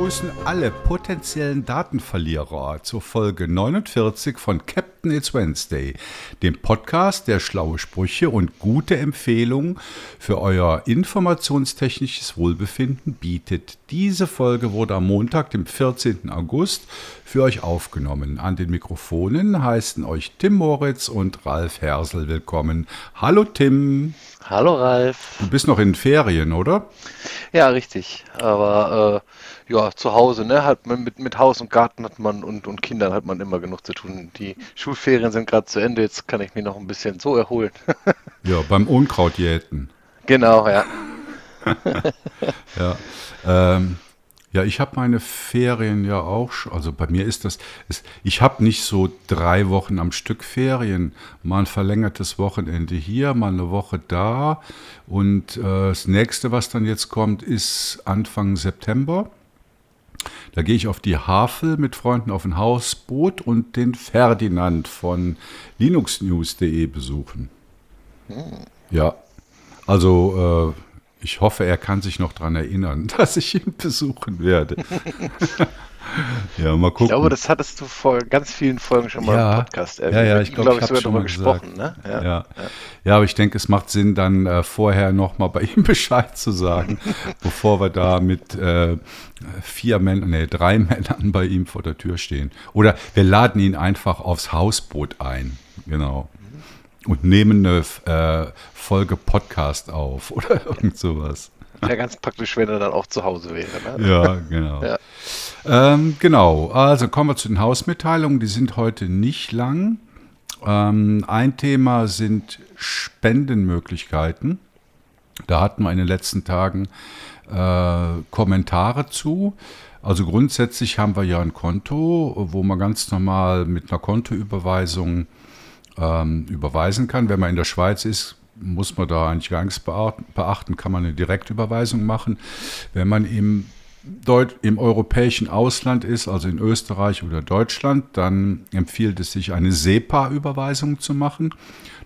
begrüßen alle potenziellen Datenverlierer zur Folge 49 von Captain It's Wednesday, dem Podcast, der schlaue Sprüche und gute Empfehlungen für euer informationstechnisches Wohlbefinden bietet. Diese Folge wurde am Montag, dem 14. August, für euch aufgenommen. An den Mikrofonen heißen euch Tim Moritz und Ralf Hersel willkommen. Hallo Tim. Hallo Ralf. Du bist noch in Ferien, oder? Ja, richtig. Aber äh, ja, zu Hause, ne? Hat man mit, mit Haus und Garten hat man und, und Kindern hat man immer genug zu tun. Die Schulferien sind gerade zu Ende, jetzt kann ich mich noch ein bisschen so erholen. ja, beim Unkrautjäten. Genau, ja. ja. Ähm, ja, ich habe meine Ferien ja auch schon. Also bei mir ist das, ist, ich habe nicht so drei Wochen am Stück Ferien. Mal ein verlängertes Wochenende hier, mal eine Woche da. Und äh, das nächste, was dann jetzt kommt, ist Anfang September. Da gehe ich auf die Havel mit Freunden auf ein Hausboot und den Ferdinand von linuxnews.de besuchen. Hm. Ja, also äh, ich hoffe, er kann sich noch daran erinnern, dass ich ihn besuchen werde. ja, mal gucken. Ich glaube, das hattest du vor ganz vielen Folgen schon mal ja, im Podcast erwähnt. Ja, ja, ich glaube, glaub, ich sogar darüber gesprochen. Ne? Ja, ja. ja, aber ich denke, es macht Sinn, dann äh, vorher nochmal bei ihm Bescheid zu sagen, bevor wir da mit äh, vier Männern, nee, drei Männern bei ihm vor der Tür stehen. Oder wir laden ihn einfach aufs Hausboot ein. Genau und nehmen eine äh, Folge Podcast auf oder irgend sowas. Wäre ganz praktisch, wenn er dann auch zu Hause wäre. Ne? Ja, genau. Ja. Ähm, genau, also kommen wir zu den Hausmitteilungen. Die sind heute nicht lang. Ähm, ein Thema sind Spendenmöglichkeiten. Da hatten wir in den letzten Tagen äh, Kommentare zu. Also grundsätzlich haben wir ja ein Konto, wo man ganz normal mit einer Kontoüberweisung ähm, überweisen kann. Wenn man in der Schweiz ist, muss man da eigentlich gar nichts beachten, kann man eine Direktüberweisung machen. Wenn man im, Deut im europäischen Ausland ist, also in Österreich oder Deutschland, dann empfiehlt es sich, eine SEPA-Überweisung zu machen.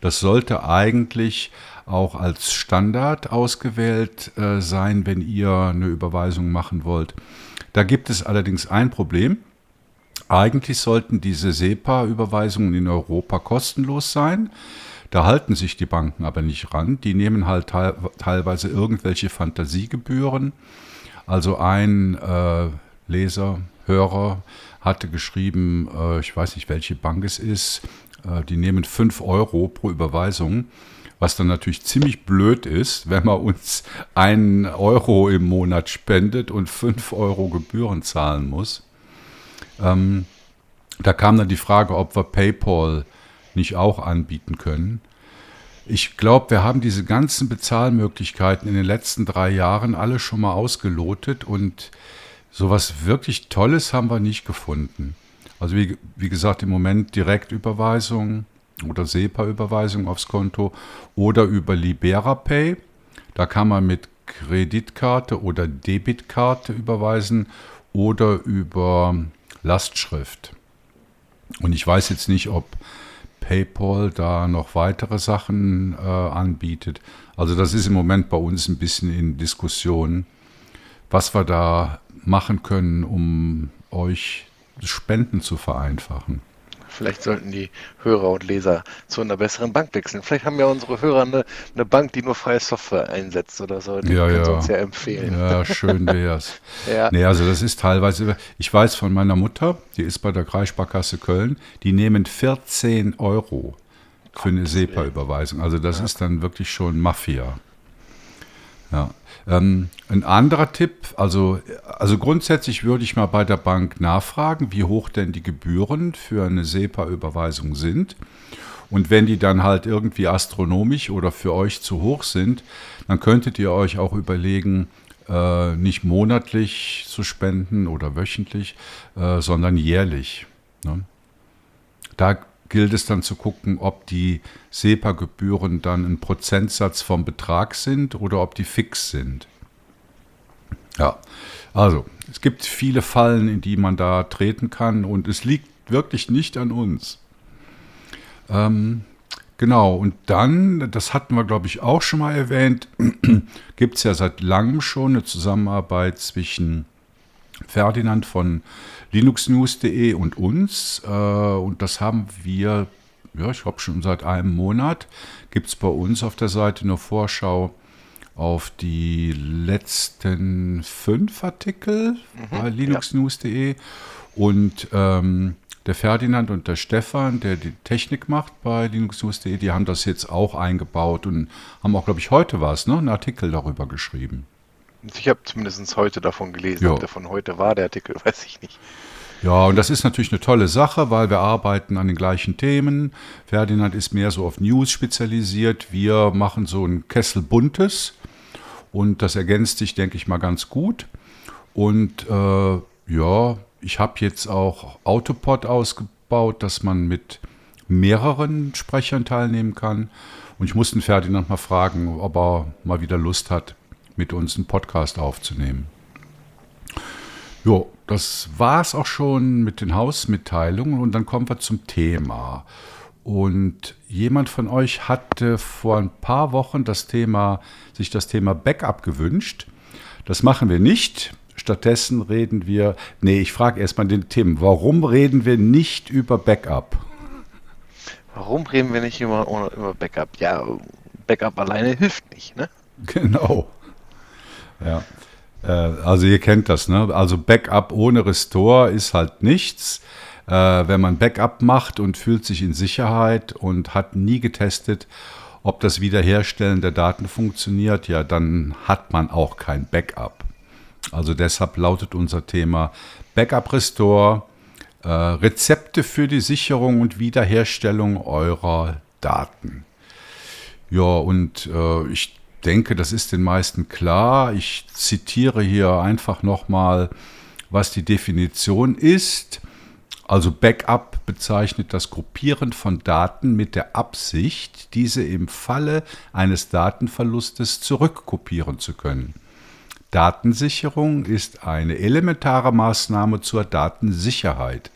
Das sollte eigentlich auch als Standard ausgewählt äh, sein, wenn ihr eine Überweisung machen wollt. Da gibt es allerdings ein Problem. Eigentlich sollten diese SEPA-Überweisungen in Europa kostenlos sein. Da halten sich die Banken aber nicht ran. Die nehmen halt te teilweise irgendwelche Fantasiegebühren. Also ein äh, Leser, Hörer hatte geschrieben, äh, ich weiß nicht, welche Bank es ist, äh, die nehmen 5 Euro pro Überweisung, was dann natürlich ziemlich blöd ist, wenn man uns einen Euro im Monat spendet und 5 Euro Gebühren zahlen muss. Ähm, da kam dann die Frage, ob wir PayPal nicht auch anbieten können. Ich glaube, wir haben diese ganzen Bezahlmöglichkeiten in den letzten drei Jahren alle schon mal ausgelotet und sowas wirklich Tolles haben wir nicht gefunden. Also wie, wie gesagt, im Moment Direktüberweisung oder SEPA-Überweisung aufs Konto oder über LiberaPay. Da kann man mit Kreditkarte oder Debitkarte überweisen oder über Lastschrift. Und ich weiß jetzt nicht, ob PayPal da noch weitere Sachen äh, anbietet. Also das ist im Moment bei uns ein bisschen in Diskussion, was wir da machen können, um euch Spenden zu vereinfachen. Vielleicht sollten die Hörer und Leser zu einer besseren Bank wechseln. Vielleicht haben ja unsere Hörer eine, eine Bank, die nur freie Software einsetzt oder so. Die ja, können ja. uns ja empfehlen. Ja, schön wär's. ja. Nee, also das ist teilweise, ich weiß von meiner Mutter, die ist bei der Kreissparkasse Köln, die nehmen 14 Euro für eine SEPA-Überweisung. Also das ja. ist dann wirklich schon Mafia. Ja. Ähm, ein anderer Tipp, also, also grundsätzlich würde ich mal bei der Bank nachfragen, wie hoch denn die Gebühren für eine SEPA-Überweisung sind. Und wenn die dann halt irgendwie astronomisch oder für euch zu hoch sind, dann könntet ihr euch auch überlegen, äh, nicht monatlich zu spenden oder wöchentlich, äh, sondern jährlich. Ne? Da gilt es dann zu gucken, ob die SEPA-Gebühren dann ein Prozentsatz vom Betrag sind oder ob die fix sind. Ja, also es gibt viele Fallen, in die man da treten kann und es liegt wirklich nicht an uns. Ähm, genau, und dann, das hatten wir glaube ich auch schon mal erwähnt, gibt es ja seit langem schon eine Zusammenarbeit zwischen Ferdinand von linuxnews.de und uns. Äh, und das haben wir, ja, ich glaube schon seit einem Monat, gibt es bei uns auf der Seite eine Vorschau auf die letzten fünf Artikel mhm, bei linuxnews.de. Ja. Und ähm, der Ferdinand und der Stefan, der die Technik macht bei linuxnews.de, die haben das jetzt auch eingebaut und haben auch, glaube ich, heute was, ne, einen Artikel darüber geschrieben. Ich habe zumindest heute davon gelesen. Jo. Ob der von heute war, der Artikel, weiß ich nicht. Ja, und das ist natürlich eine tolle Sache, weil wir arbeiten an den gleichen Themen. Ferdinand ist mehr so auf News spezialisiert. Wir machen so ein Kessel Buntes und das ergänzt sich, denke ich mal, ganz gut. Und äh, ja, ich habe jetzt auch Autopod ausgebaut, dass man mit mehreren Sprechern teilnehmen kann. Und ich musste Ferdinand mal fragen, ob er mal wieder Lust hat, mit uns einen Podcast aufzunehmen. Jo, das war es auch schon mit den Hausmitteilungen und dann kommen wir zum Thema. Und jemand von euch hatte vor ein paar Wochen das Thema, sich das Thema Backup gewünscht. Das machen wir nicht. Stattdessen reden wir, nee, ich frage erstmal den Tim, warum reden wir nicht über Backup? Warum reden wir nicht über, über Backup? Ja, Backup alleine hilft nicht, ne? Genau. Ja. Äh, also ihr kennt das, ne? Also Backup ohne Restore ist halt nichts. Äh, wenn man Backup macht und fühlt sich in Sicherheit und hat nie getestet, ob das Wiederherstellen der Daten funktioniert, ja, dann hat man auch kein Backup. Also deshalb lautet unser Thema Backup Restore, äh, Rezepte für die Sicherung und Wiederherstellung eurer Daten. Ja, und äh, ich denke, das ist den meisten klar. Ich zitiere hier einfach nochmal, was die Definition ist. Also Backup bezeichnet das Gruppieren von Daten mit der Absicht, diese im Falle eines Datenverlustes zurückkopieren zu können. Datensicherung ist eine elementare Maßnahme zur Datensicherheit.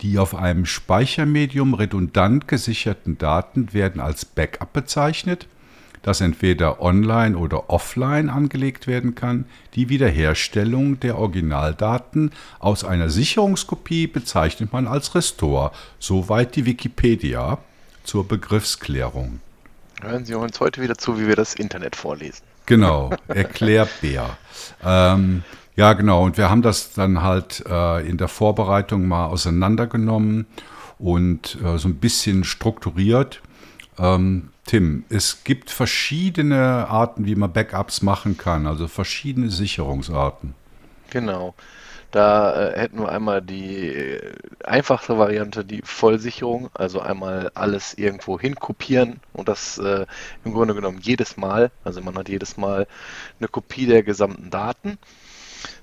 Die auf einem Speichermedium redundant gesicherten Daten werden als Backup bezeichnet – das entweder online oder offline angelegt werden kann. Die Wiederherstellung der Originaldaten aus einer Sicherungskopie bezeichnet man als Restore. Soweit die Wikipedia zur Begriffsklärung. Hören Sie uns heute wieder zu, wie wir das Internet vorlesen. Genau, Erklärbär. ähm, ja, genau. Und wir haben das dann halt äh, in der Vorbereitung mal auseinandergenommen und äh, so ein bisschen strukturiert. Ähm, Tim, es gibt verschiedene Arten, wie man Backups machen kann, also verschiedene Sicherungsarten. Genau. Da äh, hätten wir einmal die äh, einfachste Variante, die Vollsicherung, also einmal alles irgendwo hin kopieren und das äh, im Grunde genommen jedes Mal, also man hat jedes Mal eine Kopie der gesamten Daten.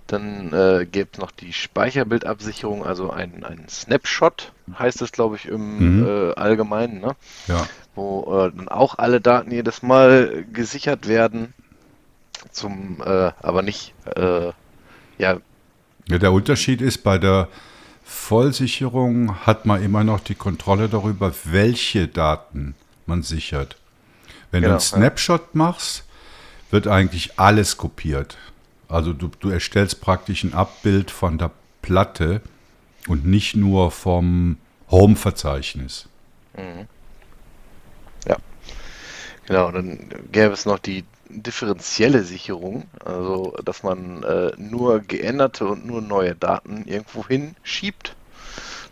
Dann äh, gibt es noch die Speicherbildabsicherung, also ein, ein Snapshot, heißt es, glaube ich, im mhm. äh, Allgemeinen. Ne? Ja wo äh, dann auch alle Daten jedes Mal gesichert werden, zum äh, aber nicht äh, ja. ja. Der Unterschied ist bei der Vollsicherung hat man immer noch die Kontrolle darüber, welche Daten man sichert. Wenn genau, du einen Snapshot ja. machst, wird eigentlich alles kopiert. Also du, du erstellst praktisch ein Abbild von der Platte und nicht nur vom Home-Verzeichnis. Mhm. Genau, dann gäbe es noch die differenzielle Sicherung, also dass man äh, nur geänderte und nur neue Daten irgendwo hinschiebt.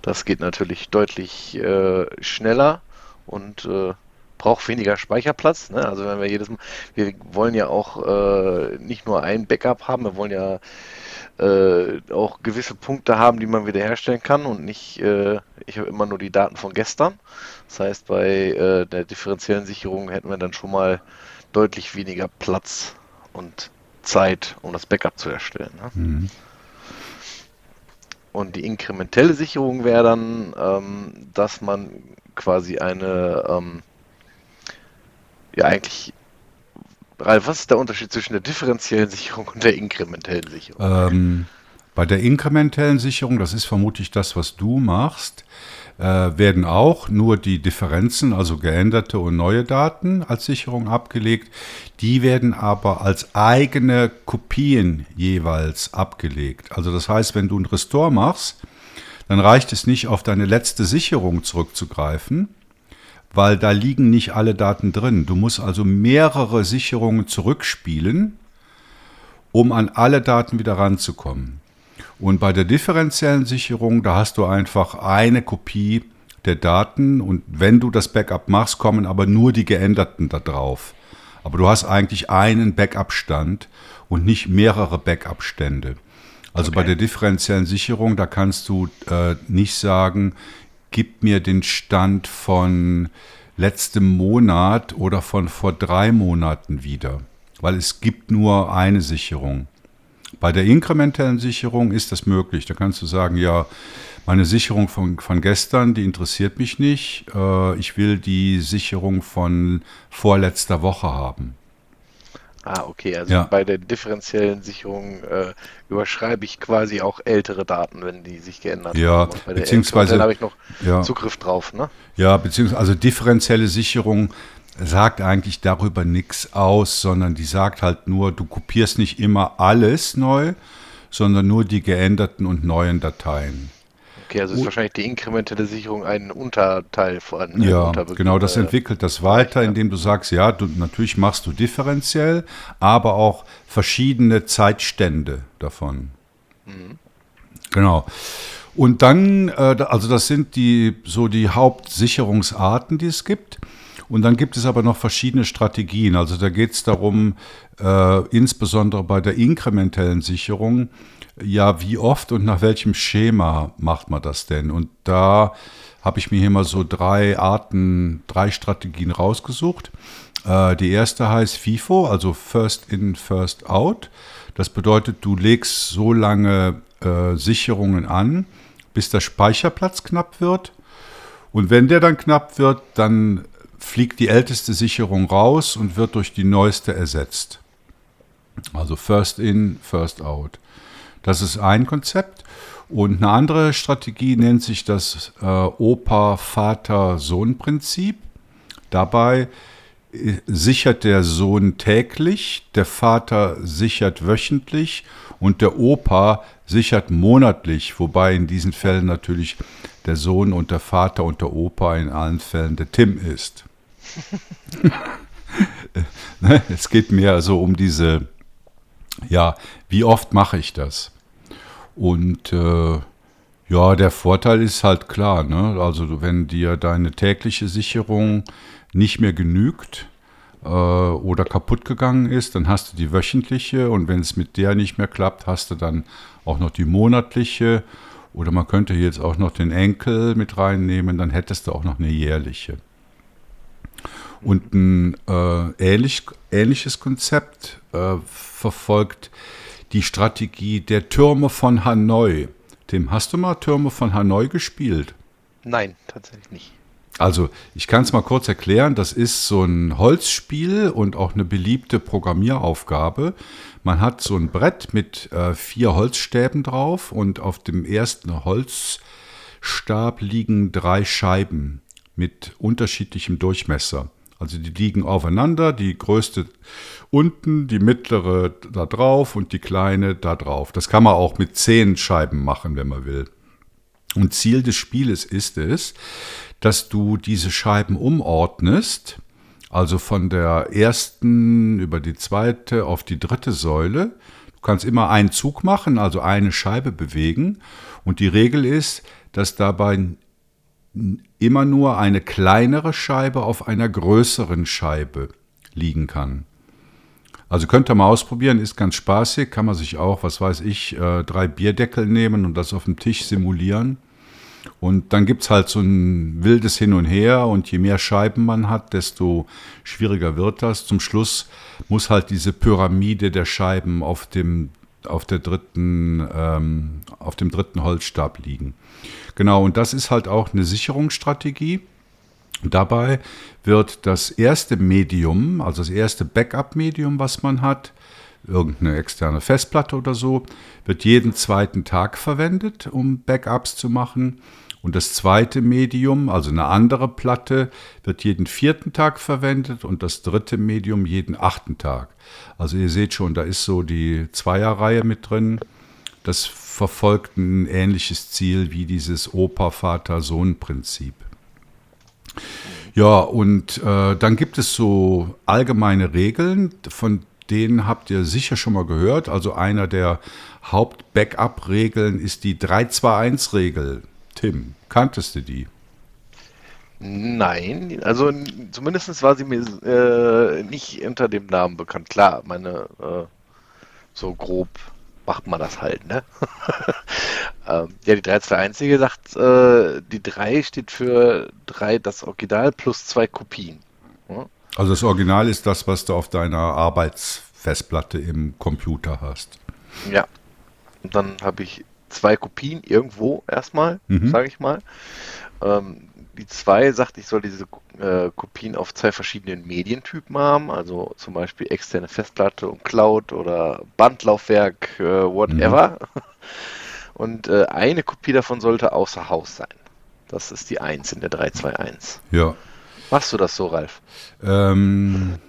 Das geht natürlich deutlich äh, schneller und äh, braucht weniger Speicherplatz. Ne? Also wenn wir jedes Mal, wir wollen ja auch äh, nicht nur ein Backup haben, wir wollen ja äh, auch gewisse Punkte haben, die man wiederherstellen kann und nicht, äh, ich habe immer nur die Daten von gestern. Das heißt, bei äh, der differenziellen Sicherung hätten wir dann schon mal deutlich weniger Platz und Zeit, um das Backup zu erstellen. Ne? Mhm. Und die inkrementelle Sicherung wäre dann, ähm, dass man quasi eine, ähm, ja eigentlich Ralf, was ist der Unterschied zwischen der differenziellen Sicherung und der inkrementellen Sicherung? Ähm, Bei der inkrementellen Sicherung, das ist vermutlich das, was du machst, äh, werden auch nur die Differenzen, also geänderte und neue Daten als Sicherung abgelegt. Die werden aber als eigene Kopien jeweils abgelegt. Also das heißt, wenn du ein Restore machst, dann reicht es nicht, auf deine letzte Sicherung zurückzugreifen, weil da liegen nicht alle Daten drin. Du musst also mehrere Sicherungen zurückspielen, um an alle Daten wieder ranzukommen. Und bei der differenziellen Sicherung, da hast du einfach eine Kopie der Daten und wenn du das Backup machst, kommen aber nur die geänderten da drauf. Aber du hast eigentlich einen Backup-Stand und nicht mehrere Backup-Stände. Also okay. bei der differenziellen Sicherung, da kannst du äh, nicht sagen, gib mir den Stand von letztem Monat oder von vor drei Monaten wieder, weil es gibt nur eine Sicherung. Bei der inkrementellen Sicherung ist das möglich. Da kannst du sagen, ja, meine Sicherung von, von gestern, die interessiert mich nicht. Äh, ich will die Sicherung von vorletzter Woche haben. Ah, okay. Also ja. bei der differenziellen Sicherung äh, überschreibe ich quasi auch ältere Daten, wenn die sich geändert ja, haben. Ja, beziehungsweise habe ich noch ja. Zugriff drauf, ne? Ja, beziehungsweise also differenzielle Sicherung sagt eigentlich darüber nichts aus, sondern die sagt halt nur, du kopierst nicht immer alles neu, sondern nur die geänderten und neuen Dateien. Okay, also ist wahrscheinlich die inkrementelle Sicherung ein Unterteil von. Ja, genau, das entwickelt das weiter, indem du sagst, ja, du, natürlich machst du differenziell, aber auch verschiedene Zeitstände davon. Mhm. Genau. Und dann, äh, also das sind die so die Hauptsicherungsarten, die es gibt. Und dann gibt es aber noch verschiedene Strategien. Also da geht es darum, äh, insbesondere bei der inkrementellen Sicherung, ja, wie oft und nach welchem Schema macht man das denn? Und da habe ich mir hier mal so drei Arten, drei Strategien rausgesucht. Äh, die erste heißt FIFO, also First In, First Out. Das bedeutet, du legst so lange äh, Sicherungen an, bis der Speicherplatz knapp wird. Und wenn der dann knapp wird, dann fliegt die älteste Sicherung raus und wird durch die neueste ersetzt. Also First in, First out. Das ist ein Konzept. Und eine andere Strategie nennt sich das äh, Opa-Vater-Sohn-Prinzip. Dabei äh, sichert der Sohn täglich, der Vater sichert wöchentlich und der Opa sichert monatlich, wobei in diesen Fällen natürlich der Sohn und der Vater und der Opa in allen Fällen der Tim ist. Ne, es geht mehr so um diese, ja, wie oft mache ich das? Und äh, ja, der Vorteil ist halt klar, ne? also wenn dir deine tägliche Sicherung nicht mehr genügt äh, oder kaputt gegangen ist, dann hast du die wöchentliche und wenn es mit der nicht mehr klappt, hast du dann auch noch die monatliche oder man könnte jetzt auch noch den Enkel mit reinnehmen, dann hättest du auch noch eine jährliche. Und ein äh, ähnlich, ähnliches Konzept äh, verfolgt die Strategie der Türme von Hanoi. Tim, hast du mal Türme von Hanoi gespielt? Nein, tatsächlich nicht. Also, ich kann es mal kurz erklären. Das ist so ein Holzspiel und auch eine beliebte Programmieraufgabe. Man hat so ein Brett mit äh, vier Holzstäben drauf und auf dem ersten Holzstab liegen drei Scheiben mit unterschiedlichem Durchmesser. Also die liegen aufeinander, die größte unten, die mittlere da drauf und die kleine da drauf. Das kann man auch mit zehn Scheiben machen, wenn man will. Und Ziel des Spieles ist es, dass du diese Scheiben umordnest, also von der ersten über die zweite auf die dritte Säule. Du kannst immer einen Zug machen, also eine Scheibe bewegen. Und die Regel ist, dass dabei immer nur eine kleinere Scheibe auf einer größeren Scheibe liegen kann. Also könnt ihr mal ausprobieren, ist ganz spaßig, kann man sich auch, was weiß ich, äh, drei Bierdeckel nehmen und das auf dem Tisch simulieren. Und dann gibt es halt so ein wildes Hin und Her und je mehr Scheiben man hat, desto schwieriger wird das. Zum Schluss muss halt diese Pyramide der Scheiben auf dem, auf der dritten, ähm, auf dem dritten Holzstab liegen. Genau, und das ist halt auch eine Sicherungsstrategie. Dabei wird das erste Medium, also das erste Backup-Medium, was man hat, irgendeine externe Festplatte oder so, wird jeden zweiten Tag verwendet, um Backups zu machen. Und das zweite Medium, also eine andere Platte, wird jeden vierten Tag verwendet und das dritte Medium jeden achten Tag. Also ihr seht schon, da ist so die Zweierreihe mit drin. Das verfolgt ein ähnliches Ziel wie dieses Opa-Vater-Sohn-Prinzip. Ja, und äh, dann gibt es so allgemeine Regeln, von denen habt ihr sicher schon mal gehört. Also einer der Haupt-Backup-Regeln ist die 321-Regel. Tim, kanntest du die? Nein, also zumindest war sie mir äh, nicht unter dem Namen bekannt. Klar, meine äh, so grob macht man das halt, ne? ähm, ja, die 321 sagt, äh, die 3 steht für 3 das Original plus zwei Kopien. Ja? Also das Original ist das, was du auf deiner Arbeitsfestplatte im Computer hast. Ja. Und dann habe ich zwei Kopien irgendwo erstmal, mhm. sage ich mal. Ähm, die 2 sagt, ich soll diese äh, Kopien auf zwei verschiedenen Medientypen haben, also zum Beispiel externe Festplatte und Cloud oder Bandlaufwerk, äh, whatever. Mhm. Und äh, eine Kopie davon sollte außer Haus sein. Das ist die 1 in der 321. Ja. Machst du das so, Ralf? Ähm,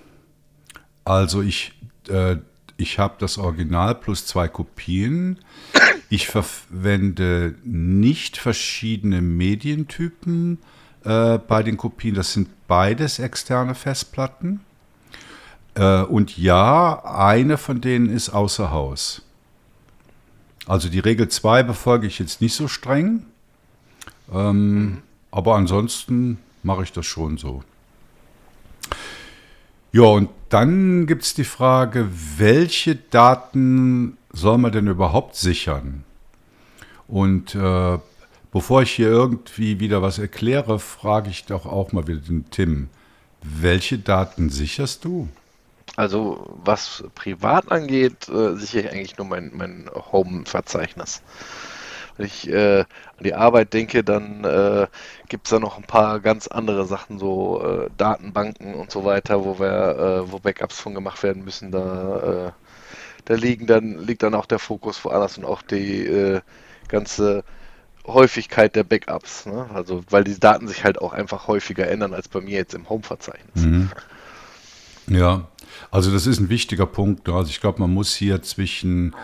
also ich, äh, ich habe das Original plus zwei Kopien. Ich verwende nicht verschiedene Medientypen äh, bei den Kopien. Das sind beides externe Festplatten. Äh, und ja, eine von denen ist außer Haus. Also die Regel 2 befolge ich jetzt nicht so streng. Ähm, mhm. Aber ansonsten mache ich das schon so. Ja, und dann gibt es die Frage, welche Daten soll man denn überhaupt sichern? Und äh, bevor ich hier irgendwie wieder was erkläre, frage ich doch auch mal wieder den Tim. Welche Daten sicherst du? Also was privat angeht, äh, sichere ich eigentlich nur mein, mein Home-Verzeichnis. Wenn ich äh, an die Arbeit denke, dann äh, gibt es da noch ein paar ganz andere Sachen, so äh, Datenbanken und so weiter, wo wir, äh, wo Backups von gemacht werden müssen. Da, äh, da liegen dann, liegt dann auch der Fokus woanders und auch die äh, ganze Häufigkeit der Backups. Ne? Also, weil die Daten sich halt auch einfach häufiger ändern als bei mir jetzt im Home-Verzeichnis. Mhm. Ja, also das ist ein wichtiger Punkt. Also ich glaube, man muss hier zwischen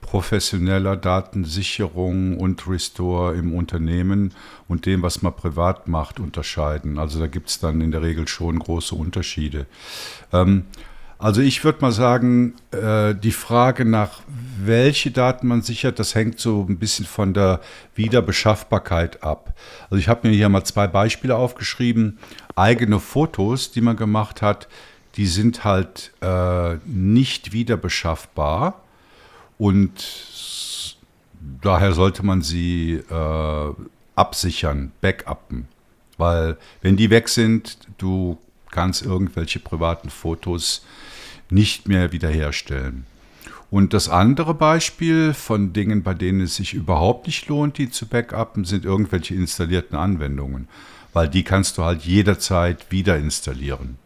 professioneller Datensicherung und Restore im Unternehmen und dem, was man privat macht, unterscheiden. Also da gibt es dann in der Regel schon große Unterschiede. Ähm, also ich würde mal sagen, äh, die Frage nach, welche Daten man sichert, das hängt so ein bisschen von der Wiederbeschaffbarkeit ab. Also ich habe mir hier mal zwei Beispiele aufgeschrieben. Eigene Fotos, die man gemacht hat, die sind halt äh, nicht wiederbeschaffbar und daher sollte man sie äh, absichern, backuppen. Weil wenn die weg sind, du kannst irgendwelche privaten Fotos nicht mehr wiederherstellen. Und das andere Beispiel von Dingen, bei denen es sich überhaupt nicht lohnt, die zu backuppen, sind irgendwelche installierten Anwendungen. Weil die kannst du halt jederzeit wieder installieren.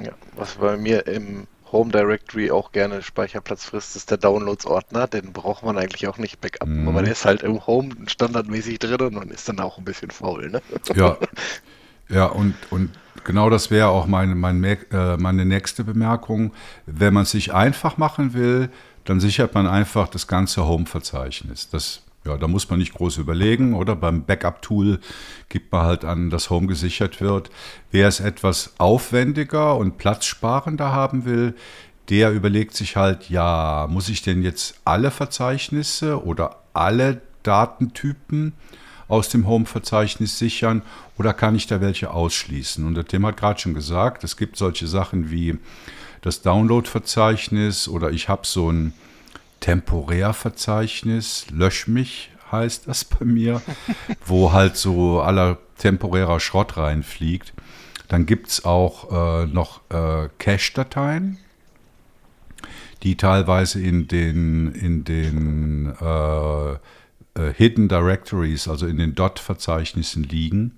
Ja, was bei mir im Home Directory auch gerne Speicherplatz frisst, ist der Downloads-Ordner. Den braucht man eigentlich auch nicht backuppen, mhm. aber der ist halt im Home standardmäßig drin und ist dann auch ein bisschen faul. Ne? Ja, ja und, und genau das wäre auch meine, meine, äh, meine nächste Bemerkung. Wenn man es sich einfach machen will, dann sichert man einfach das ganze Home-Verzeichnis. Das ja, da muss man nicht groß überlegen, oder? Beim Backup-Tool gibt man halt an, dass Home gesichert wird. Wer es etwas aufwendiger und platzsparender haben will, der überlegt sich halt, ja, muss ich denn jetzt alle Verzeichnisse oder alle Datentypen aus dem Home-Verzeichnis sichern oder kann ich da welche ausschließen? Und der Tim hat gerade schon gesagt, es gibt solche Sachen wie das Download-Verzeichnis oder ich habe so ein Temporärverzeichnis, lösch mich heißt das bei mir, wo halt so aller temporärer Schrott reinfliegt. Dann gibt es auch äh, noch äh, Cache-Dateien, die teilweise in den, in den äh, äh Hidden Directories, also in den Dot-Verzeichnissen liegen.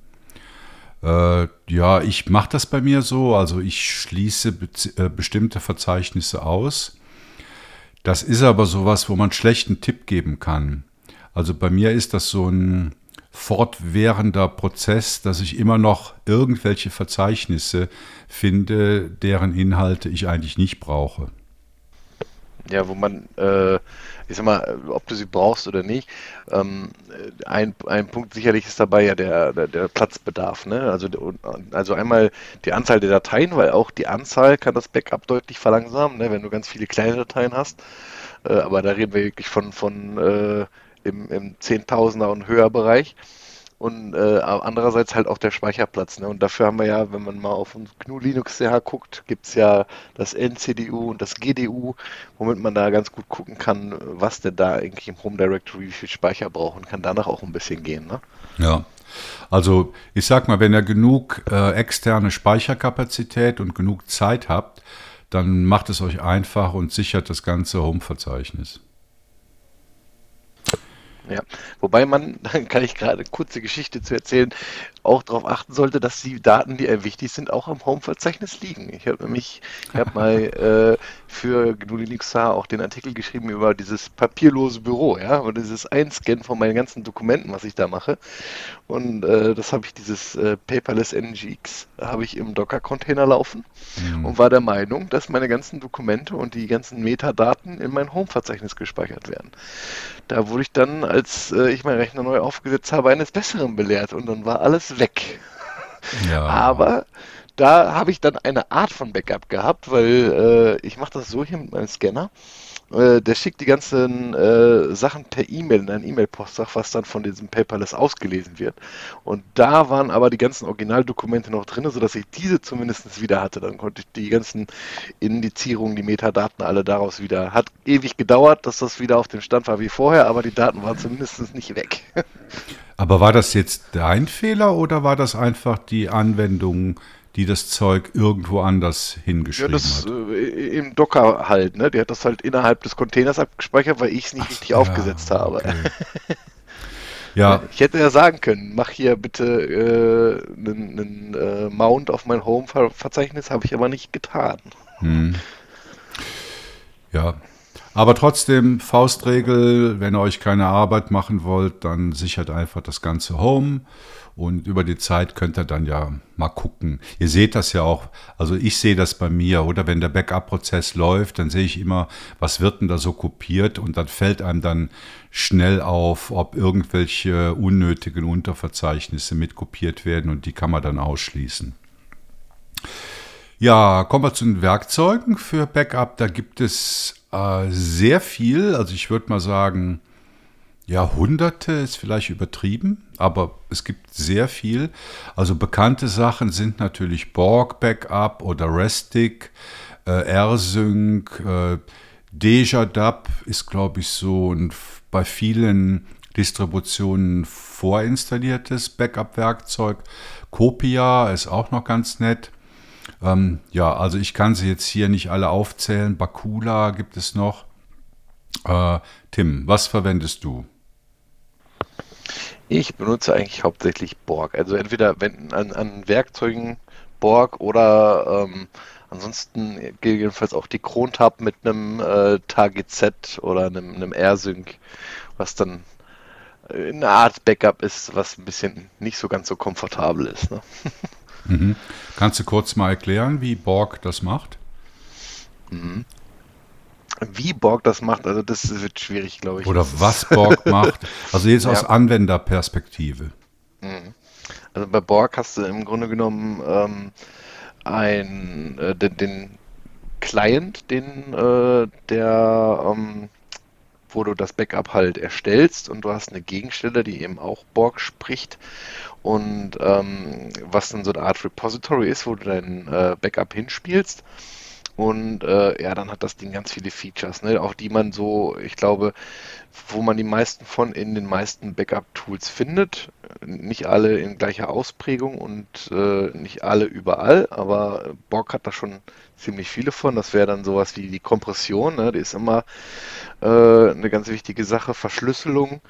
Äh, ja, ich mache das bei mir so, also ich schließe be äh, bestimmte Verzeichnisse aus Das ist aber sowas, wo man schlechten Tipp geben kann. Also bei mir ist das so ein fortwährender Prozess, dass ich immer noch irgendwelche Verzeichnisse finde, deren Inhalte ich eigentlich nicht brauche. Ja, wo man, äh, ich sag mal, ob du sie brauchst oder nicht, ähm, ein, ein Punkt sicherlich ist dabei ja der, der, der Platzbedarf. Ne? Also, also einmal die Anzahl der Dateien, weil auch die Anzahl kann das Backup deutlich verlangsamen, ne? wenn du ganz viele kleine Dateien hast. Äh, aber da reden wir wirklich von, von äh, im, im Zehntausender und höher Bereich und äh, andererseits halt auch der Speicherplatz. Ne? Und dafür haben wir ja, wenn man mal auf GNU Linux CH guckt, gibt es ja das NCDU und das GDU, womit man da ganz gut gucken kann, was denn da eigentlich im Home Directory wie viel Speicher braucht und kann danach auch ein bisschen gehen. Ne? Ja. Also ich sag mal, wenn ihr genug äh, externe Speicherkapazität und genug Zeit habt, dann macht es euch einfach und sichert das ganze Home-Verzeichnis. Ja, wobei man, dann kann ich gerade kurze Geschichte zu erzählen, auch darauf achten sollte, dass die Daten, die einem wichtig sind, auch am Home-Verzeichnis liegen. Ich habe nämlich, ich habe mal äh, für GNU Linux auch den Artikel geschrieben über dieses papierlose Büro, ja, und dieses Einscannen von meinen ganzen Dokumenten, was ich da mache. Und äh, das habe ich, dieses äh, Paperless NGX, habe ich im Docker-Container laufen mhm. und war der Meinung, dass meine ganzen Dokumente und die ganzen Metadaten in mein Home-Verzeichnis gespeichert werden. Da wurde ich dann, als äh, ich meinen Rechner neu aufgesetzt habe, eines Besseren belehrt und dann war alles weg. Ja. Aber da habe ich dann eine Art von Backup gehabt, weil äh, ich mache das so hier mit meinem Scanner. Äh, der schickt die ganzen äh, Sachen per E-Mail in ein E-Mail-Postfach, was dann von diesem Paperless ausgelesen wird. Und da waren aber die ganzen Originaldokumente noch drin, sodass ich diese zumindest wieder hatte. Dann konnte ich die ganzen Indizierungen, die Metadaten alle daraus wieder. Hat ewig gedauert, dass das wieder auf dem Stand war wie vorher, aber die Daten waren zumindest nicht weg. Aber war das jetzt dein Fehler oder war das einfach die Anwendung, die das Zeug irgendwo anders hingeschrieben ja, das, hat? Äh, Im Docker halt, ne? Die hat das halt innerhalb des Containers abgespeichert, weil ich es nicht Ach, richtig ja, aufgesetzt habe. Okay. ja. Ich hätte ja sagen können, mach hier bitte einen äh, äh, Mount auf mein Home-Verzeichnis, habe ich aber nicht getan. Hm. Ja, aber trotzdem, Faustregel, wenn ihr euch keine Arbeit machen wollt, dann sichert einfach das ganze Home und über die Zeit könnt ihr dann ja mal gucken. Ihr seht das ja auch, also ich sehe das bei mir, oder wenn der Backup-Prozess läuft, dann sehe ich immer, was wird denn da so kopiert und dann fällt einem dann schnell auf, ob irgendwelche unnötigen Unterverzeichnisse mitkopiert werden und die kann man dann ausschließen. Ja, kommen wir zu den Werkzeugen für Backup. Da gibt es äh, sehr viel, also ich würde mal sagen, ja, Hunderte ist vielleicht übertrieben, aber es gibt sehr viel. Also bekannte Sachen sind natürlich Borg Backup oder Restic, äh, RSync, äh, DejaDAP ist, glaube ich, so ein bei vielen Distributionen vorinstalliertes Backup-Werkzeug. Copia ist auch noch ganz nett. Ähm, ja, also ich kann sie jetzt hier nicht alle aufzählen. Bakula gibt es noch. Äh, Tim, was verwendest du? Ich benutze eigentlich hauptsächlich Borg. Also entweder wenn an, an Werkzeugen Borg oder ähm, ansonsten gegebenenfalls auch die Krontab mit einem äh, TGZ oder einem, einem AirSync, was dann eine Art Backup ist, was ein bisschen nicht so ganz so komfortabel ist. Ne? Mhm. Kannst du kurz mal erklären, wie Borg das macht? Mhm. Wie Borg das macht, also das wird schwierig, glaube ich. Oder was Borg macht. Also jetzt ja. aus Anwenderperspektive. Mhm. Also bei Borg hast du im Grunde genommen ähm, ein, äh, den, den, Client, den äh, der ähm, wo du das Backup halt erstellst und du hast eine Gegenstelle, die eben auch Borg spricht und ähm, was dann so eine Art Repository ist, wo du dein äh, Backup hinspielst. Und äh, ja, dann hat das Ding ganz viele Features, ne? auch die man so, ich glaube, wo man die meisten von in den meisten Backup-Tools findet. Nicht alle in gleicher Ausprägung und äh, nicht alle überall, aber Borg hat da schon ziemlich viele von. Das wäre dann sowas wie die Kompression, ne? die ist immer äh, eine ganz wichtige Sache. Verschlüsselung,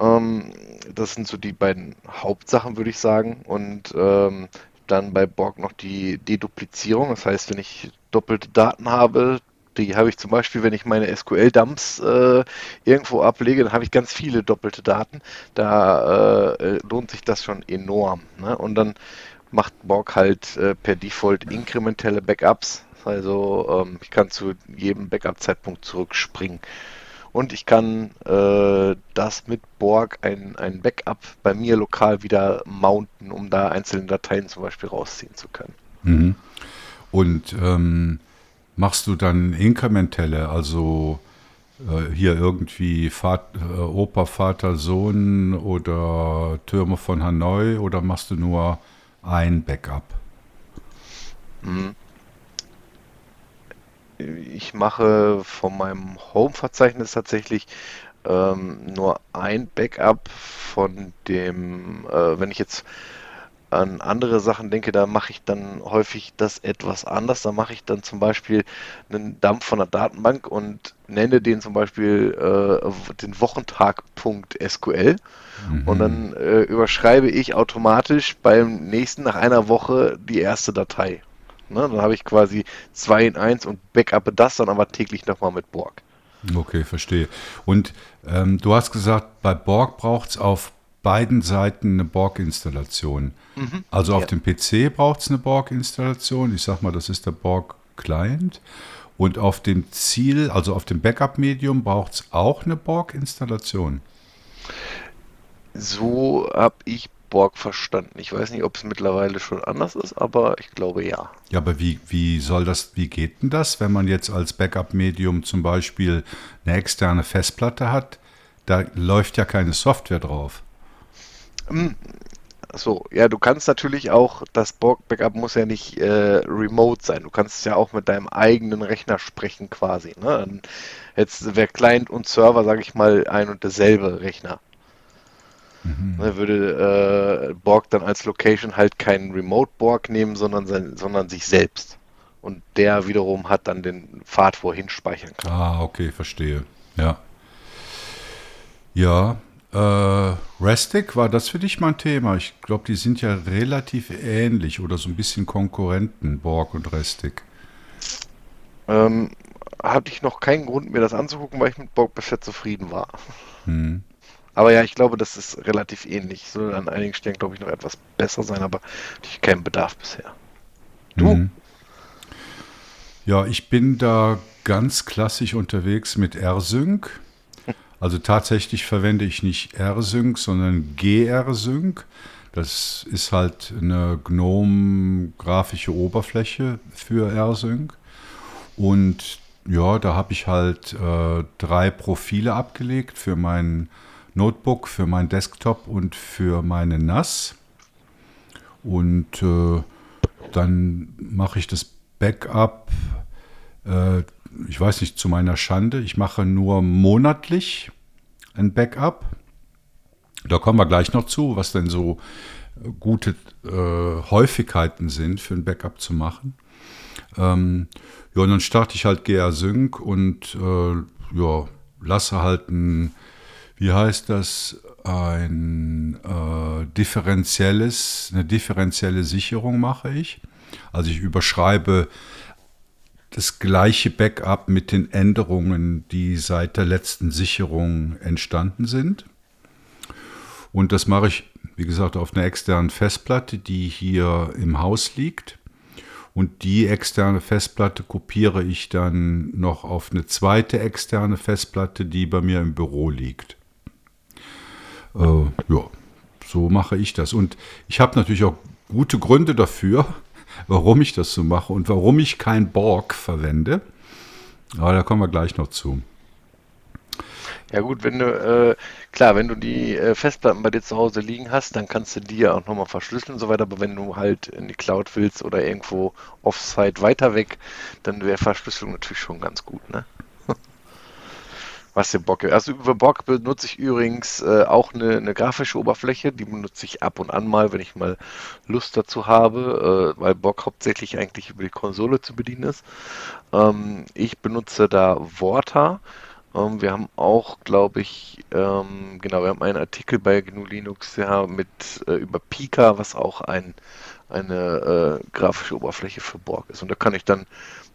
ähm, das sind so die beiden Hauptsachen, würde ich sagen. Und ähm, dann bei Borg noch die Deduplizierung. Das heißt, wenn ich doppelte Daten habe, Die habe ich zum Beispiel, wenn ich meine SQL-Dumps äh, irgendwo ablege, dann habe ich ganz viele doppelte Daten. Da äh, lohnt sich das schon enorm. Ne? Und dann macht Borg halt äh, per Default inkrementelle Backups. Also ähm, ich kann zu jedem Backup-Zeitpunkt zurückspringen. Und ich kann äh, das mit Borg ein, ein Backup bei mir lokal wieder mounten, um da einzelne Dateien zum Beispiel rausziehen zu können. Mhm. Und ähm, machst du dann inkrementelle, also äh, hier irgendwie Vat, äh, Opa, Vater, Sohn oder Türme von Hanoi oder machst du nur ein Backup? Mhm. Ich mache von meinem Home-Verzeichnis tatsächlich ähm, nur ein Backup von dem, äh, wenn ich jetzt an andere Sachen denke, da mache ich dann häufig das etwas anders. Da mache ich dann zum Beispiel einen Dump von der Datenbank und nenne den zum Beispiel äh, den Wochentag.sql mhm. und dann äh, überschreibe ich automatisch beim nächsten nach einer Woche die erste Datei. Ne? Dann habe ich quasi 2 in 1 und backuppe das dann aber täglich nochmal mit Borg. Okay, verstehe. Und ähm, du hast gesagt, bei Borg braucht es auf beiden Seiten eine Borg-Installation. Mhm. Also auf ja. dem PC braucht es eine Borg-Installation. Ich sag mal, das ist der Borg-Client. Und auf dem Ziel, also auf dem Backup-Medium, braucht es auch eine Borg-Installation. So habe ich Borg verstanden. Ich weiß nicht, ob es mittlerweile schon anders ist, aber ich glaube ja. Ja, aber wie, wie soll das, wie geht denn das, wenn man jetzt als Backup-Medium zum Beispiel eine externe Festplatte hat? Da läuft ja keine Software drauf. Hm, so, ja, du kannst natürlich auch, das Borg-Backup muss ja nicht äh, remote sein. Du kannst ja auch mit deinem eigenen Rechner sprechen quasi. Ne? Jetzt wäre Client und Server, sage ich mal, ein und derselbe Rechner. Mhm. Ne, würde äh, Borg dann als Location halt keinen Remote-Borg nehmen, sondern, sein, sondern sich selbst. Und der wiederum hat dann den Pfad, wo er hinspeichern kann. Ah, okay, verstehe. Ja. Ja, äh, Restic, war das für dich mal ein Thema? Ich glaube, die sind ja relativ ähnlich oder so ein bisschen Konkurrenten, Borg und Restic. Ähm, hatte ich noch keinen Grund, mir das anzugucken, weil ich mit Borg bisher zufrieden war. Hm. Aber ja, ich glaube, das ist relativ ähnlich. Soll an einigen Stellen, glaube ich, noch etwas besser sein, aber natürlich keinen Bedarf bisher. Du? Mhm. Ja, ich bin da ganz klassisch unterwegs mit R-Sync. Also tatsächlich verwende ich nicht R-Sync, sondern GR-Sync. Das ist halt eine GNOME-grafische Oberfläche für R-Sync. Und ja, da habe ich halt äh, drei Profile abgelegt für meinen Notebook, für mein Desktop und für meine NAS. Und äh, dann mache ich das Backup, äh, ich weiß nicht, zu meiner Schande. Ich mache nur monatlich ein Backup. Da kommen wir gleich noch zu, was denn so gute äh, Häufigkeiten sind für ein Backup zu machen. Ähm, ja, und dann starte ich halt GR Sync und äh, ja, lasse halt ein wie heißt das, ein äh, differenzielles, eine differenzielle Sicherung mache ich. Also ich überschreibe das gleiche Backup mit den Änderungen, die seit der letzten Sicherung entstanden sind. Und das mache ich, wie gesagt, auf einer externen Festplatte, die hier im Haus liegt. Und die externe Festplatte kopiere ich dann noch auf eine zweite externe Festplatte, die bei mir im Büro liegt. Äh, ja, so mache ich das. Und ich habe natürlich auch gute Gründe dafür, warum ich das so mache und warum ich kein Borg verwende. Aber da kommen wir gleich noch zu. Ja gut, wenn du, äh, klar, wenn du die äh, Festplatten bei dir zu Hause liegen hast, dann kannst du die ja auch nochmal verschlüsseln und so weiter, aber wenn du halt in die Cloud willst oder irgendwo offsite weiter weg, dann wäre Verschlüsselung natürlich schon ganz gut, ne? Was den Bock. Also über Bock benutze ich übrigens äh, auch eine, eine, grafische Oberfläche, die benutze ich ab und an mal, wenn ich mal Lust dazu habe, äh, weil Bock hauptsächlich eigentlich über die Konsole zu bedienen ist. Ähm, ich benutze da Vorta. Ähm, wir haben auch, glaube ich, ähm, genau, wir haben einen Artikel bei GNU Linux ja, mit äh, über Pika, was auch ein, eine äh, grafische Oberfläche für Borg ist. Und da kann ich dann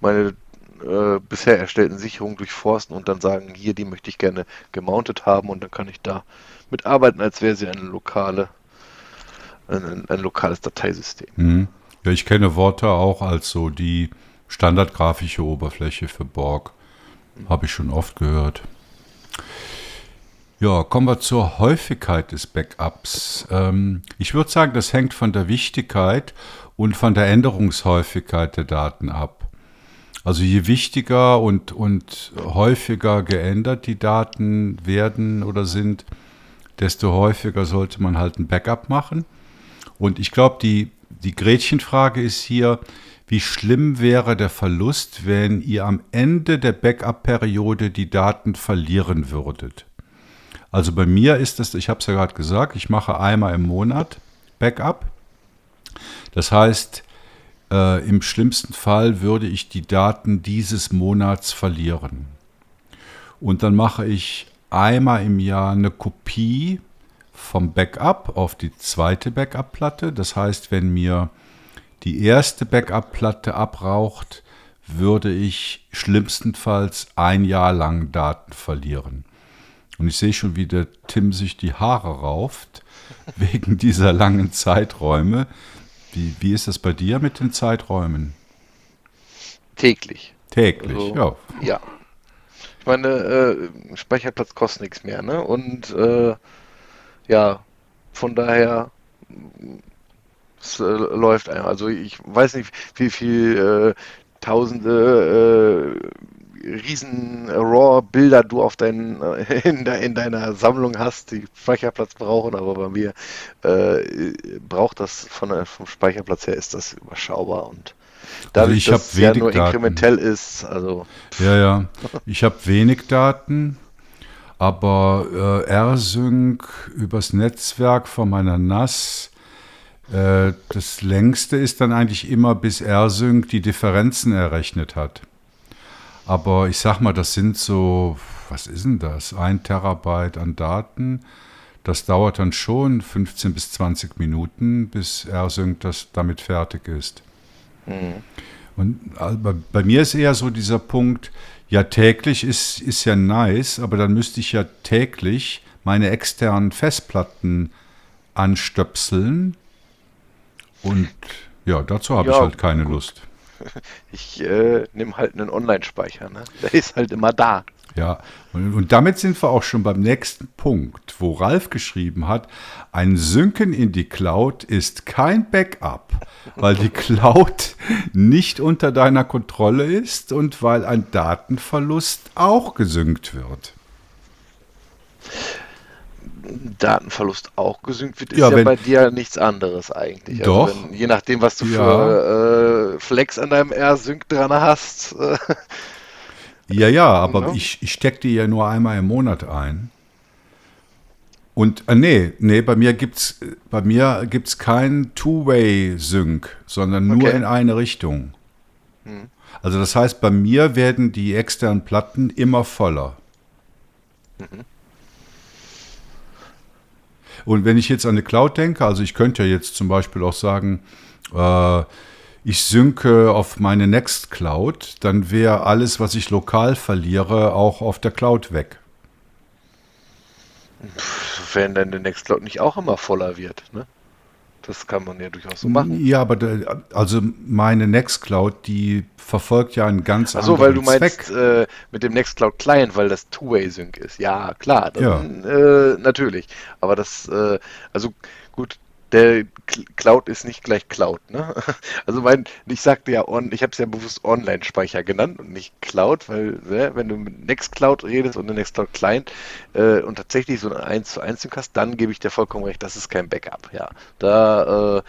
meine äh, bisher erstellten Sicherungen durchforsten und dann sagen, hier, die möchte ich gerne gemountet haben und dann kann ich da mitarbeiten, als wäre sie eine lokale, ein, ein lokales Dateisystem. Mhm. Ja, ich kenne Worte auch als so die standardgrafische Oberfläche für Borg. Habe ich schon oft gehört. Ja, kommen wir zur Häufigkeit des Backups. Ähm, ich würde sagen, das hängt von der Wichtigkeit und von der Änderungshäufigkeit der Daten ab. Also je wichtiger und, und häufiger geändert die Daten werden oder sind, desto häufiger sollte man halt ein Backup machen. Und ich glaube, die, die Gretchenfrage ist hier, wie schlimm wäre der Verlust, wenn ihr am Ende der Backup-Periode die Daten verlieren würdet? Also bei mir ist das, ich habe es ja gerade gesagt, ich mache einmal im Monat Backup. Das heißt, äh, im schlimmsten Fall würde ich die Daten dieses Monats verlieren. Und dann mache ich einmal im Jahr eine Kopie vom Backup auf die zweite Backup-Platte. Das heißt, wenn mir die erste Backup-Platte abraucht, würde ich schlimmstenfalls ein Jahr lang Daten verlieren. Und ich sehe schon, wie der Tim sich die Haare rauft, wegen dieser langen Zeiträume. Wie, wie ist das bei dir mit den Zeiträumen? Täglich. Täglich, also, ja. Ja. Ich meine, äh, Speicherplatz kostet nichts mehr, ne? Und äh, ja, von daher es äh, läuft einfach. Also ich weiß nicht, wie viel äh, tausende äh, riesen RAW-Bilder du auf dein, äh, in, de, in, deiner Sammlung hast, die Speicherplatz brauchen, aber bei mir äh, braucht das von, vom Speicherplatz her ist das überschaubar und dadurch, also dass es ja nur Daten. inkrementell ist, also ja, ja, ich habe wenig Daten, aber äh, R-Sync übers Netzwerk von meiner NAS äh, das längste ist dann eigentlich immer, bis R-Sync die Differenzen errechnet hat. Aber ich sag mal, das sind so, was ist denn das? Ein Terabyte an Daten. Das dauert dann schon 15 bis 20 Minuten, bis R-Sync das damit fertig ist. Mhm. Und also bei, bei mir ist eher so dieser Punkt, ja, täglich ist, ist ja nice, aber dann müsste ich ja täglich meine externen Festplatten anstöpseln und ja, dazu habe ja, ich halt keine gut. Lust. Ich äh, nehme halt einen Online-Speicher, ne? Der ist halt immer da. Ja, und, und, damit sind wir auch schon beim nächsten Punkt, wo Ralf geschrieben hat, ein Synken in die Cloud ist kein Backup, weil die Cloud nicht unter deiner Kontrolle ist und weil ein Datenverlust auch gesynkt wird. Datenverlust auch gesynkt wird, ist ja, ja bei dir nichts anderes eigentlich. Also doch. Also wenn, je nachdem, was du ja. für äh, Flex an deinem R-Sync dran hast. Äh, ja, ja, aber no? ich, ich stecke die ja nur einmal im Monat ein. Und äh, nee, nee, bei mir gibt's bei mir gibt's kein Two-Way-Sync, sondern nur okay. in eine Richtung. Hm. Also das heißt, bei mir werden die externen Platten immer voller. Mhm. Und wenn ich jetzt an eine Cloud denke, also ich könnte ja jetzt zum Beispiel auch sagen, äh, ich synke auf meine Nextcloud, dann wäre alles, was ich lokal verliere, auch auf der Cloud weg. Wenn dann der Nextcloud nicht auch immer voller wird, ne? Das kann man ja durchaus so machen. Ja, aber da, also meine Nextcloud, die verfolgt ja einen ganz Ach so, anderen Zweck. weil du meinst äh, mit dem Nextcloud Client, weil das Two-Way-Sync ist. Ja, klar, dann, ja. Äh, natürlich. Aber das, äh, also der Cloud ist nicht gleich Cloud. Ne? Also mein, ich sagte ja, on, ich habe es ja bewusst Online-Speicher genannt und nicht Cloud, weil ne, wenn du mit Nextcloud redest und Nextcloud Client äh, und tatsächlich so ein 1 zu 1 hast, dann gebe ich dir vollkommen recht, das ist kein Backup. Ja, da äh,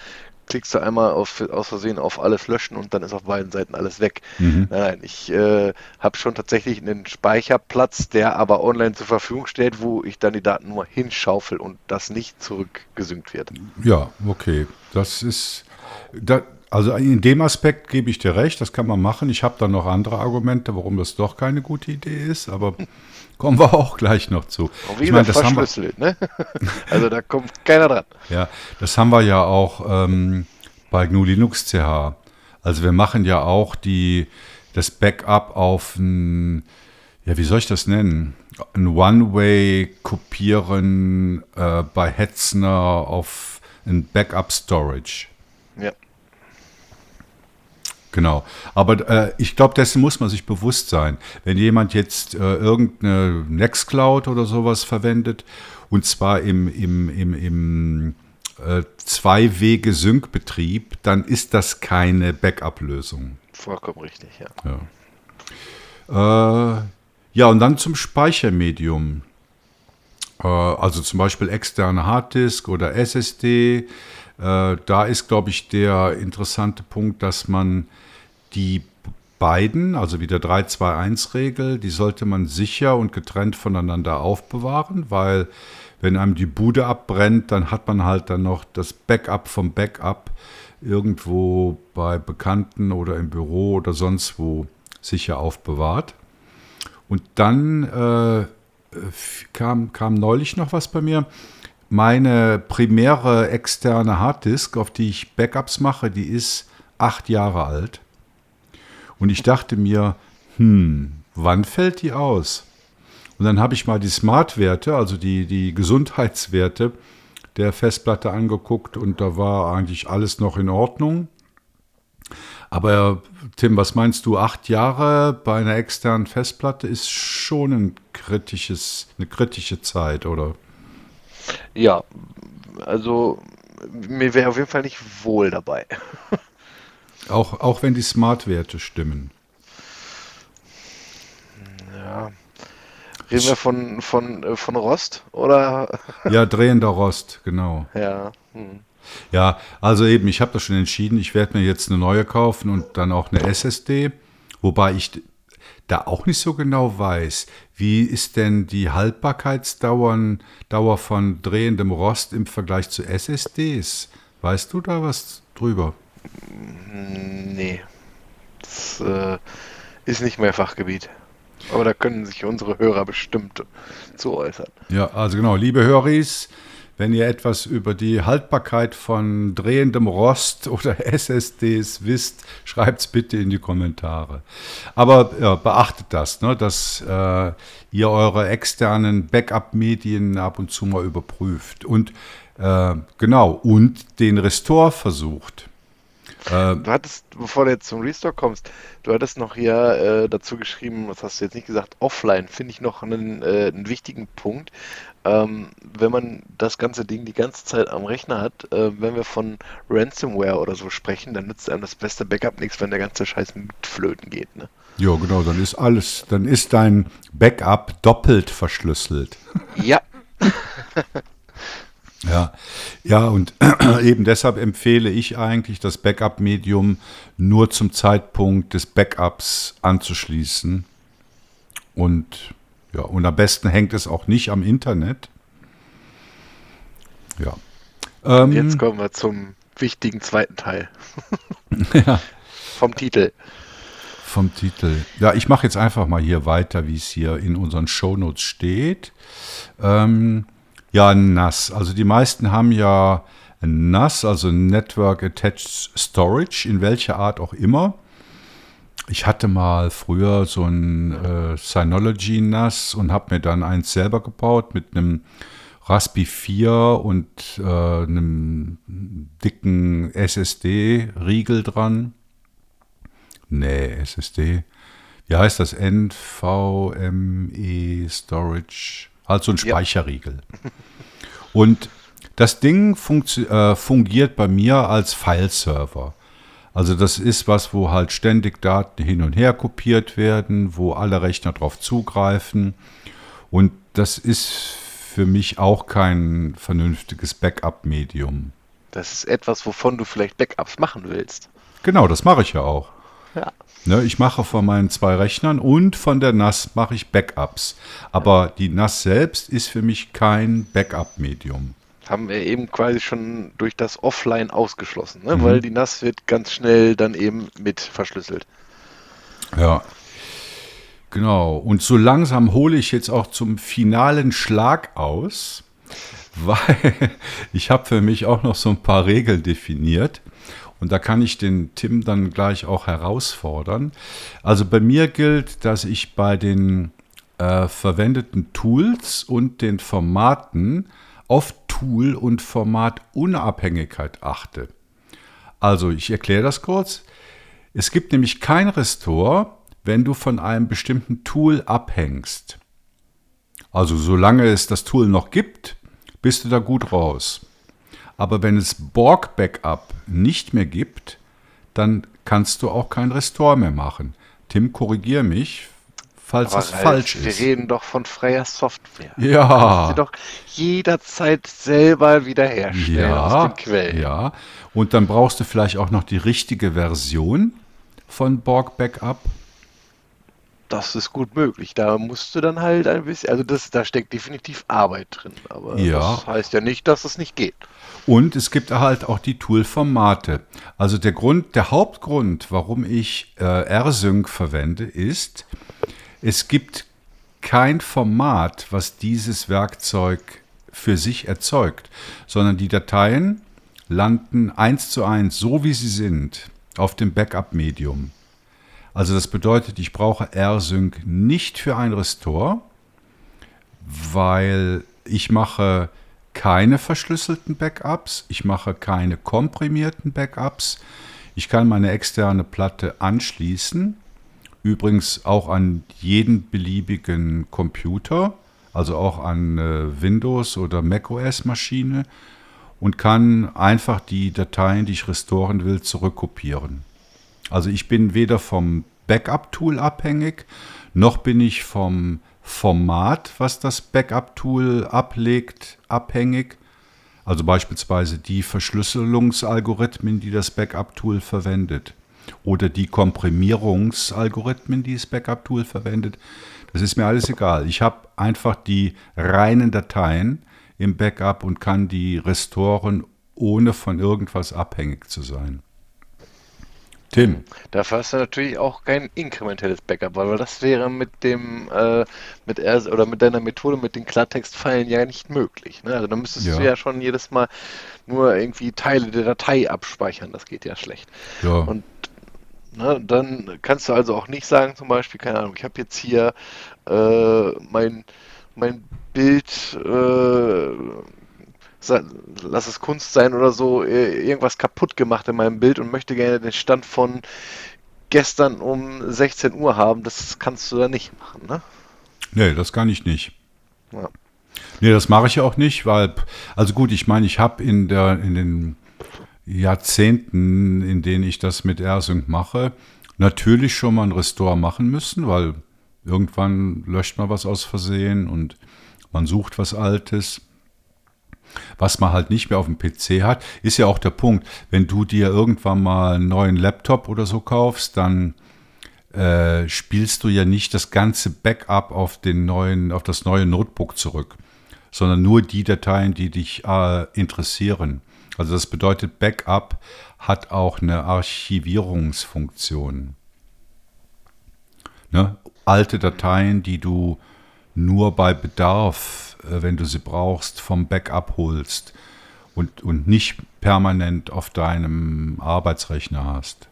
klickst du einmal auf, aus Versehen auf alles löschen und dann ist auf beiden Seiten alles weg. Mhm. Nein, ich äh, habe schon tatsächlich einen Speicherplatz, der aber online zur Verfügung steht, wo ich dann die Daten nur hinschaufel und das nicht zurückgesynkt wird. Ja, okay. Das ist, da, also in dem Aspekt gebe ich dir recht, das kann man machen. Ich habe da noch andere Argumente, warum das doch keine gute Idee ist, aber kommen wir auch gleich noch zu. Und wie ich meine, das verschlüsselt, wir, ne? Also da kommt keiner dran. Ja, das haben wir ja auch ähm, bei GNU Linux CH. Also wir machen ja auch die, das Backup auf ein, ja, wie soll ich das nennen? Ein One-Way kopieren äh, bei Hetzner auf ein Backup-Storage. Genau. Aber äh, ich glaube, dessen muss man sich bewusst sein. Wenn jemand jetzt äh, irgendeine Nextcloud oder sowas verwendet, und zwar im, im, im, im äh, Zwei-Wege-Sync-Betrieb, dann ist das keine Backup-Lösung. Vollkommen richtig, ja. Ja. Äh, ja, und dann zum Speichermedium. Äh, also zum Beispiel externe Harddisk oder SSD. Äh, da ist, glaube ich, der interessante Punkt, dass man die beiden, also wie der 3-2-1-Regel, die sollte man sicher und getrennt voneinander aufbewahren, weil wenn einem die Bude abbrennt, dann hat man halt dann noch das Backup vom Backup irgendwo bei Bekannten oder im Büro oder sonst wo sicher aufbewahrt. Und dann äh, kam, kam neulich noch was bei mir. Meine primäre externe Harddisk, auf die ich Backups mache, die ist acht Jahre alt. Und ich dachte mir, hm, wann fällt die aus? Und dann habe ich mal die Smart-Werte, also die, die Gesundheitswerte der Festplatte angeguckt und da war eigentlich alles noch in Ordnung. Aber Tim, was meinst du? Acht Jahre bei einer externen Festplatte ist schon ein kritisches, eine kritische Zeit, oder? Ja, also mir wäre auf jeden Fall nicht wohl dabei. Auch, auch wenn die Smart-Werte stimmen. Ja. Reden wir von, von, äh, von Rost oder? Ja, drehender Rost, genau. Ja. Hm. Ja, also eben, ich habe das schon entschieden, ich werde mir jetzt eine neue kaufen und dann auch eine SSD, wobei ich da auch nicht so genau weiß, wie ist denn die Haltbarkeitsdauer Dauer von drehendem Rost im Vergleich zu SSDs? Weißt du da was drüber? Nee. Das äh, ist nicht mehr Fachgebiet. Aber da können sich unsere Hörer bestimmt zu äußern. Ja, also genau, liebe Höris, wenn ihr etwas über die Haltbarkeit von drehendem Rost oder SSDs wisst, schreibt es bitte in die Kommentare. Aber ja, beachtet das, ne, dass äh, ihr eure externen Backup-Medien ab und zu mal überprüft. Und äh, genau, und den Restore versucht. Äh, du hattest, bevor du jetzt zum Restore kommst, du hattest noch hier äh, dazu geschrieben, was hast du jetzt nicht gesagt, offline, finde ich noch einen, äh, einen wichtigen Punkt. Ähm, wenn man das ganze Ding die ganze Zeit am Rechner hat, äh, wenn wir von Ransomware oder so sprechen, dann nützt einem das beste Backup nichts, wenn der ganze Scheiß mit Flöten geht. Ne? Ja, genau, dann ist alles, dann ist dein Backup doppelt verschlüsselt. Ja. Ja, ja, und eben deshalb empfehle ich eigentlich, das Backup-Medium nur zum Zeitpunkt des Backups anzuschließen. Und ja, und am besten hängt es auch nicht am Internet. Ja. Ähm, Jetzt kommen wir zum wichtigen zweiten Teil. ja. Vom Titel. Vom Titel. Ja, ich mache jetzt einfach mal hier weiter, wie es hier in unseren Shownotes steht. Ähm, ja, NAS. Also die meisten haben ja NAS, also Network Attached Storage, in welcher Art auch immer. Ich hatte mal früher so ein äh, Synology NAS und habe mir dann eins selber gebaut mit einem Raspi 4 und äh, einem dicken SSD-Riegel dran. Nee, SSD. Wie heißt das? NVMe Storage. Also ein Speicherriegel. Ja. Und das Ding äh, fungiert bei mir als File-Server. Also das ist was, wo halt ständig Daten hin und her kopiert werden, wo alle Rechner drauf zugreifen. Und das ist für mich auch kein vernünftiges Backup-Medium. Das ist etwas, wovon du vielleicht Backups machen willst. Genau, das mache ich ja auch. Ja. Ne, ich mache von meinen zwei Rechnern und von der NAS mache ich Backups. Aber die NAS selbst ist für mich kein Backup-Medium. Haben wir eben quasi schon durch das Offline ausgeschlossen, ne? Mhm. weil die NAS wird ganz schnell dann eben mit verschlüsselt. Ja. Genau. Und so langsam hole ich jetzt auch zum finalen Schlag aus, weil ich habe für mich auch noch so ein paar Regeln definiert. Und da kann ich den Tim dann gleich auch herausfordern. Also bei mir gilt, dass ich bei den äh, verwendeten Tools und den Formaten auf Tool- und Formatunabhängigkeit achte. Also ich erkläre das kurz. Es gibt nämlich kein Restore, wenn du von einem bestimmten Tool abhängst. Also solange es das Tool noch gibt, bist du da gut raus. Aber wenn es Borg Backup nicht mehr gibt, dann kannst du auch kein Restore mehr machen. Tim, korrigier mich, falls Aber es Ralf, falsch wir ist. reden doch von freier Software. Ja. Du doch jederzeit selber wiederherstellen aus Ja, den Quellen. ja. Und dann brauchst du vielleicht auch noch die richtige Version von Borg Backup. Das ist gut möglich. Da musst du dann halt ein bisschen, also das, da steckt definitiv Arbeit drin. Aber Ja. das heißt ja nicht, dass es nicht geht. Und es gibt halt auch die Tool-Formate. Also der Grund, der Hauptgrund, warum ich äh, rsync verwende, ist, es gibt kein Format, was dieses Werkzeug für sich erzeugt, sondern die Dateien landen eins zu eins, so wie sie sind, auf dem Backup-Medium. Also das bedeutet, ich brauche rsync nicht für ein Restore, weil ich mache keine verschlüsselten Backups, ich mache keine komprimierten Backups. Ich kann meine externe Platte anschließen, übrigens auch an jeden beliebigen Computer, also auch an äh, Windows oder macOS Maschine und kann einfach die Dateien, die ich restoren will, zurückkopieren. Also ich bin weder vom Backup-Tool abhängig, noch bin ich vom Format, was das Backup-Tool ablegt, abhängig. Also beispielsweise die Verschlüsselungsalgorithmen, die das Backup-Tool verwendet. Oder die Komprimierungsalgorithmen, die das Backup-Tool verwendet. Das ist mir alles egal. Ich habe einfach die reinen Dateien im Backup und kann die restoren, ohne von irgendwas abhängig zu sein. Tim. Dafür hast du natürlich auch kein inkrementelles Backup, weil das wäre mit dem, äh, mit R oder mit deiner Methode mit den Klartextpfeilen ja nicht möglich. Ne? Also da müsstest Ja. du ja schon jedes Mal nur irgendwie Teile der Datei abspeichern. Das geht ja schlecht. Ja. Und ne, dann kannst du also auch nicht sagen, zum Beispiel, keine Ahnung, ich habe jetzt hier äh, mein, mein Bild, äh, lass es Kunst sein oder so, äh, irgendwas kaputt gemacht in meinem Bild und möchte gerne den Stand von gestern um 16 Uhr haben. Das kannst du da nicht machen, ne? Nee, das kann ich nicht. Ja. Nee, das mache ich auch nicht, weil, also gut, ich meine, ich habe in, der, in den Jahrzehnten, in denen ich das mit AirSync mache, natürlich schon mal ein Restore machen müssen, weil irgendwann löscht man was aus Versehen und man sucht was Altes. Was man halt nicht mehr auf dem PC hat, ist ja auch der Punkt, wenn du dir irgendwann mal einen neuen Laptop oder so kaufst, dann äh, spielst du ja nicht das ganze Backup auf den neuen, auf das neue Notebook zurück, sondern nur die Dateien, die dich äh, interessieren. Also das bedeutet, Backup hat auch eine Archivierungsfunktion. Ne? Alte Dateien, die du nur bei Bedarf, äh, wenn du sie brauchst, vom Backup holst und, und nicht permanent auf deinem Arbeitsrechner hast.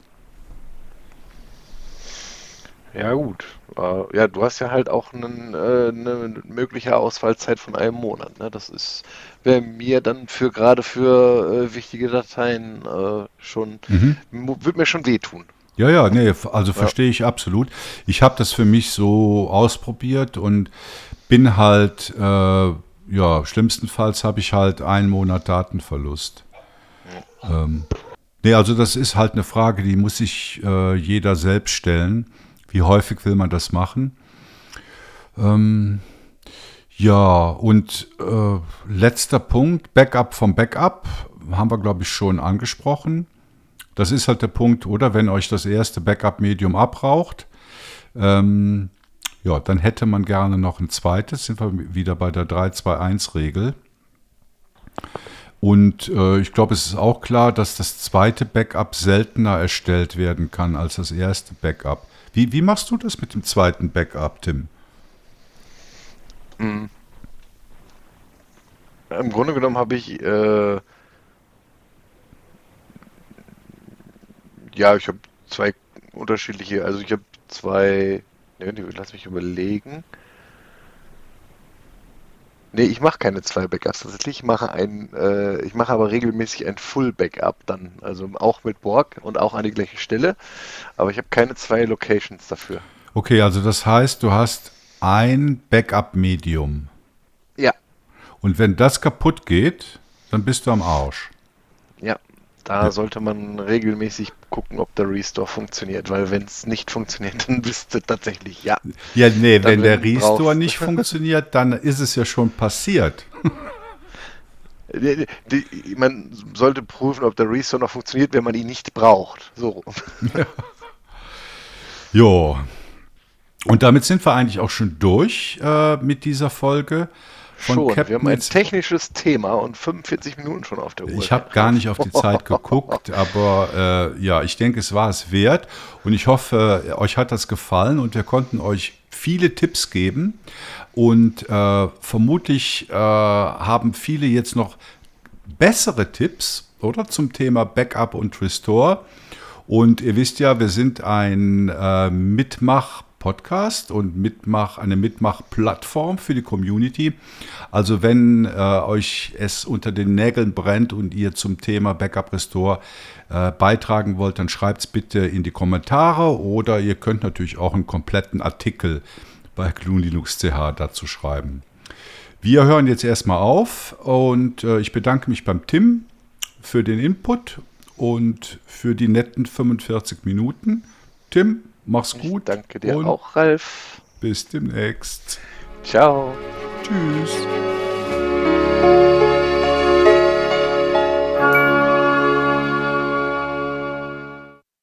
Ja, gut. Äh, ja, du hast ja halt auch einen, äh, eine mögliche Ausfallzeit von einem Monat. Ne? Das ist wäre mir dann für gerade für äh, wichtige Dateien äh, schon, mu- wird mir schon wehtun. Ja, ja, nee, also verstehe ich absolut. Ich habe das für mich so ausprobiert und bin halt, ja, schlimmstenfalls habe ich halt einen Monat Datenverlust. Ähm, nee, also das ist halt eine Frage, die muss sich jeder selbst stellen. Wie häufig will man das machen? Ähm, ja, und äh, letzter Punkt, Backup vom Backup, haben wir, glaube ich, schon angesprochen. Das ist halt der Punkt, oder? Wenn euch das erste Backup-Medium abraucht, ähm, ja, dann hätte man gerne noch ein zweites. Sind wir wieder bei der 3-2-1-Regel. Und äh, ich glaube, es ist auch klar, dass das zweite Backup seltener erstellt werden kann als das erste Backup. Wie, wie machst du das mit dem zweiten Backup, Tim? Im Grunde genommen habe ich äh, ja, ich habe zwei unterschiedliche, also ich habe zwei, ne, lass mich überlegen. Nee, ich mache keine zwei Backups tatsächlich. Ich mache ein, äh, ich mache aber regelmäßig ein Full Backup dann, also auch mit Borg und auch an die gleiche Stelle. Aber ich habe keine zwei Locations dafür. Okay, also das heißt, du hast ein Backup-Medium. Ja. Und wenn das kaputt geht, dann bist du am Arsch. Ja, da sollte man regelmäßig gucken, ob der Restore funktioniert, weil wenn es nicht funktioniert, dann bist du tatsächlich ja. Ja, nee, wenn der Restore brauchst. nicht funktioniert, dann ist es ja schon passiert. Die, die, man sollte prüfen, ob der Restore noch funktioniert, wenn man ihn nicht braucht. So. Ja. Jo. Und damit sind wir eigentlich auch schon durch äh, mit dieser Folge von schon. Captain. Wir haben ein technisches Thema und 45 Minuten schon auf der Uhr. Ich habe gar nicht auf die Zeit geguckt, aber äh, ja, ich denke, es war es wert. Und ich hoffe, euch hat das gefallen und wir konnten euch viele Tipps geben. Und äh, vermutlich äh, haben viele jetzt noch bessere Tipps, oder? Zum Thema Backup und Restore. Und ihr wisst ja, wir sind ein äh, Mitmach- Podcast und Mitmach, eine Mitmach-Plattform für die Community. Also wenn äh, euch es unter den Nägeln brennt und ihr zum Thema Backup Restore äh, beitragen wollt, dann schreibt es bitte in die Kommentare oder ihr könnt natürlich auch einen kompletten Artikel bei GNU Linux CH dazu schreiben. Wir hören jetzt erstmal auf und äh, ich bedanke mich beim Tim für den Input und für die netten 45 Minuten. Tim, Mach's gut. Ich danke dir auch, Ralf. Bis demnächst. Ciao. Tschüss.